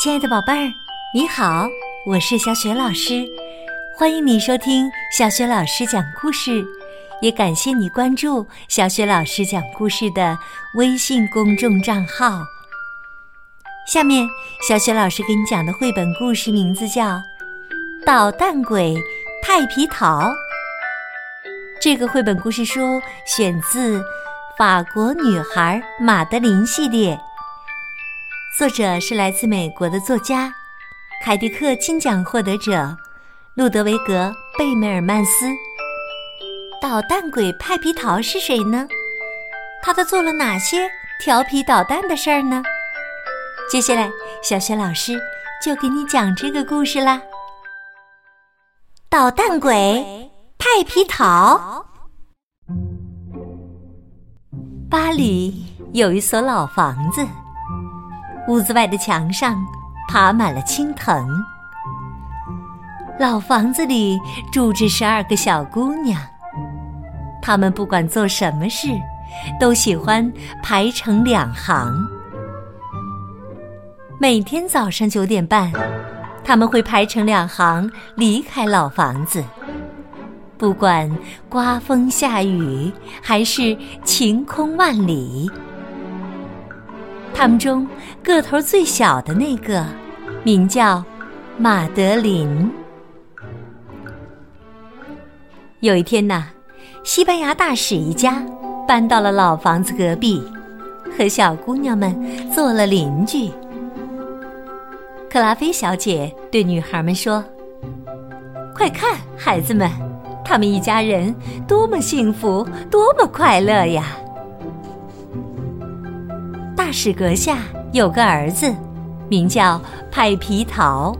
亲爱的宝贝儿，你好，我是小雪老师，欢迎你收听小雪老师讲故事，也感谢你关注小雪老师讲故事的微信公众账号。下面，小雪老师给你讲的绘本故事名字叫《捣蛋鬼派皮桃》。这个绘本故事书选自《法国女孩马德琳》系列。作者是来自美国的作家，凯迪克金奖获得者路德维格·贝梅尔曼斯。捣蛋鬼派皮桃是谁呢？他都做了哪些调皮捣蛋的事儿呢？接下来，小雪老师就给你讲这个故事啦。捣蛋鬼派皮桃。巴黎有一所老房子。屋子外的墙上爬满了青藤。老房子里住着十二个小姑娘，她们不管做什么事，都喜欢排成两行。每天早上九点半，他们会排成两行离开老房子，不管刮风下雨还是晴空万里。他们中个头最小的那个，名叫马德琳。有一天呐，西班牙大使一家搬到了老房子隔壁，和小姑娘们做了邻居。克拉菲小姐对女孩们说：“快看，孩子们，他们一家人多么幸福，多么快乐呀！”大使阁下有个儿子，名叫派皮桃。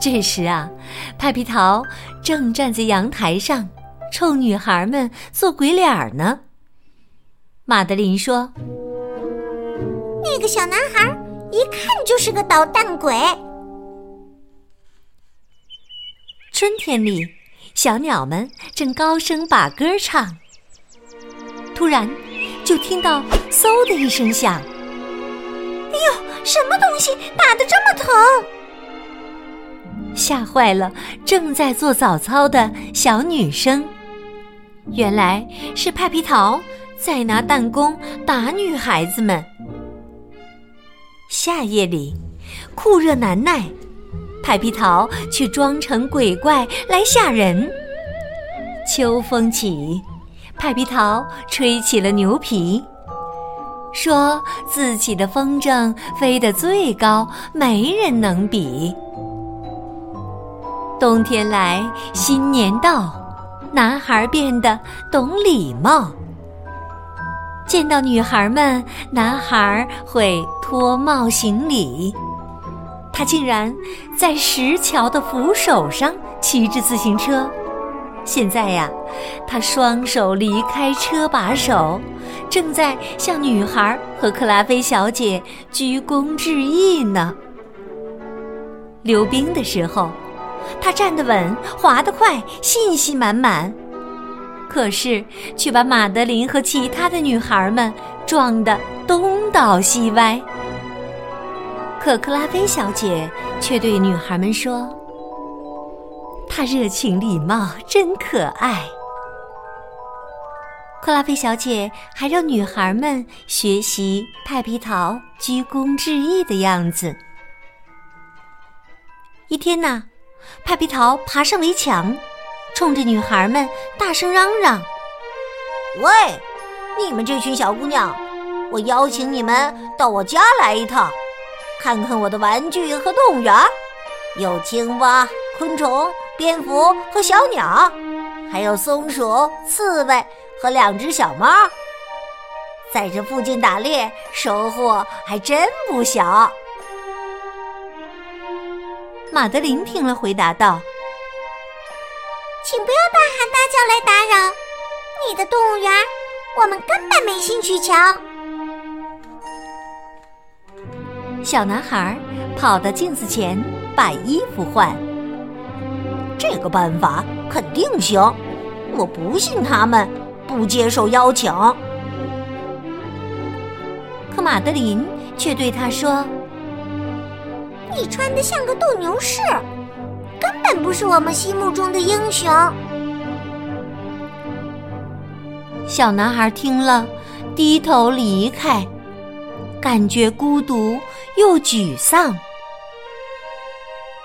这时啊，派皮桃正站在阳台上，冲女孩们做鬼脸呢。马德琳说：“那个小男孩一看就是个捣蛋鬼。”春天里，小鸟们正高声把歌唱，突然就听到“嗖”的一声响。什么东西打得这么疼？吓坏了正在做早操的小女生。原来是派皮桃在拿弹弓打女孩子们。夏夜里酷热难耐，派皮桃却装成鬼怪来吓人。秋风起，派皮桃吹起了牛皮。说自己的风筝飞得最高，没人能比。冬天来，新年到，男孩变得懂礼貌。见到女孩们，男孩会脱帽行礼。他竟然在石桥的扶手上骑着自行车。现在呀，他双手离开车把手，正在向女孩和克拉菲小姐鞠躬致意呢。溜冰的时候，他站得稳，滑得快，信心满满。可是却把马德琳和其他的女孩们撞得东倒西歪。可克拉菲小姐却对女孩们说。他热情礼貌，真可爱。克拉菲小姐还让女孩们学习派皮桃鞠躬致意的样子。一天呐，派皮桃爬上围墙，冲着女孩们大声嚷嚷：“喂，你们这群小姑娘，我邀请你们到我家来一趟，看看我的玩具和动物园，有青蛙、昆虫。”蝙蝠和小鸟，还有松鼠、刺猬和两只小猫，在这附近打猎，收获还真不小。马德琳听了，回答道：“请不要大喊大叫来打扰，你的动物园我们根本没兴趣瞧。”小男孩跑到镜子前，把衣服换。这个办法肯定行，我不信他们不接受邀请。可马德琳却对他说：“你穿的像个斗牛士，根本不是我们心目中的英雄。小男孩听了，低头离开，感觉孤独又沮丧。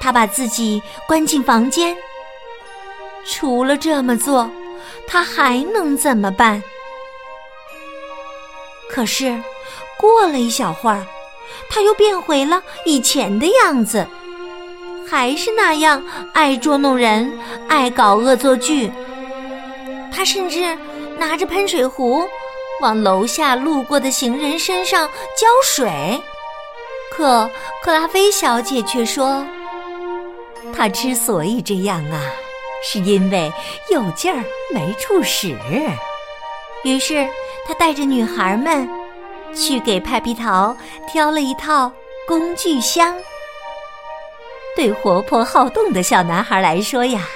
他把自己关进房间，除了这么做，他还能怎么办？可是，过了一小会儿，他又变回了以前的样子，还是那样爱捉弄人，爱搞恶作剧。他甚至拿着喷水壶，往楼下路过的行人身上浇水。可克拉菲小姐却说。他之所以这样啊，是因为有劲儿没处使。于是他带着女孩们去给派皮桃挑了一套工具箱。对活泼好动的小男孩来说呀，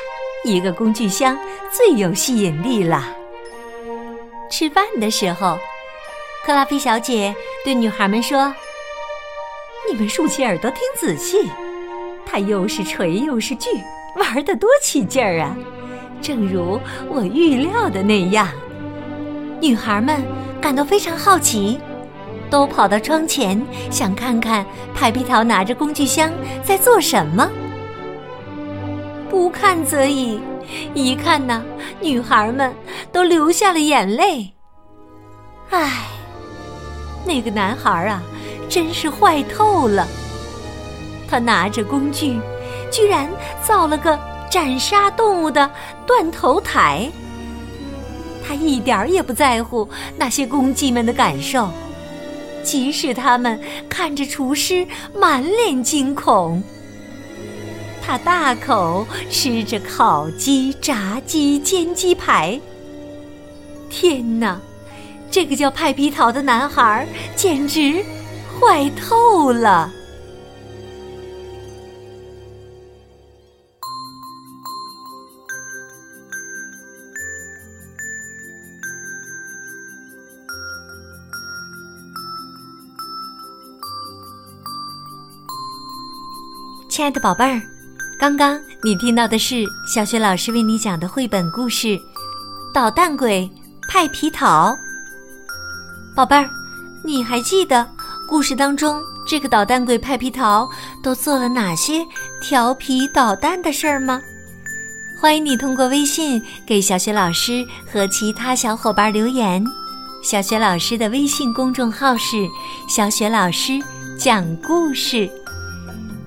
一个工具箱最有吸引力了。吃饭的时候，克拉菲小姐对女孩们说：“你们竖起耳朵听仔细。”他又是锤又是锯，玩的多起劲儿啊！正如我预料的那样，女孩们感到非常好奇，都跑到窗前想看看派皮桃拿着工具箱在做什么。不看则已，一看呢，女孩们都流下了眼泪。唉，那个男孩啊，真是坏透了。他拿着工具，居然造了个斩杀动物的断头台。他一点儿也不在乎那些公鸡们的感受，即使他们看着厨师满脸惊恐。他大口吃着烤鸡、炸鸡、煎鸡排。天哪，这个叫派皮桃的男孩简直坏透了！亲爱的宝贝儿，刚刚你听到的是小雪老师为你讲的绘本故事《捣蛋鬼派皮桃》。宝贝儿，你还记得故事当中这个捣蛋鬼派皮桃都做了哪些调皮捣蛋的事儿吗？欢迎你通过微信给小雪老师和其他小伙伴留言。小雪老师的微信公众号是“小雪老师讲故事”。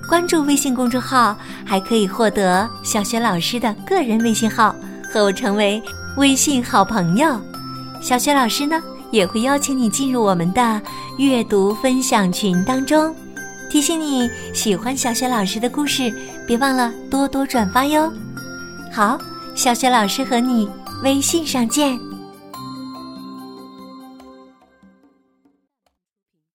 关注微信公众号，还可以获得小雪老师的个人微信号，和我成为微信好朋友。小雪老师呢，也会邀请你进入我们的阅读分享群当中。提醒你，喜欢小雪老师的故事，别忘了多多转发哟。好，小雪老师和你微信上见。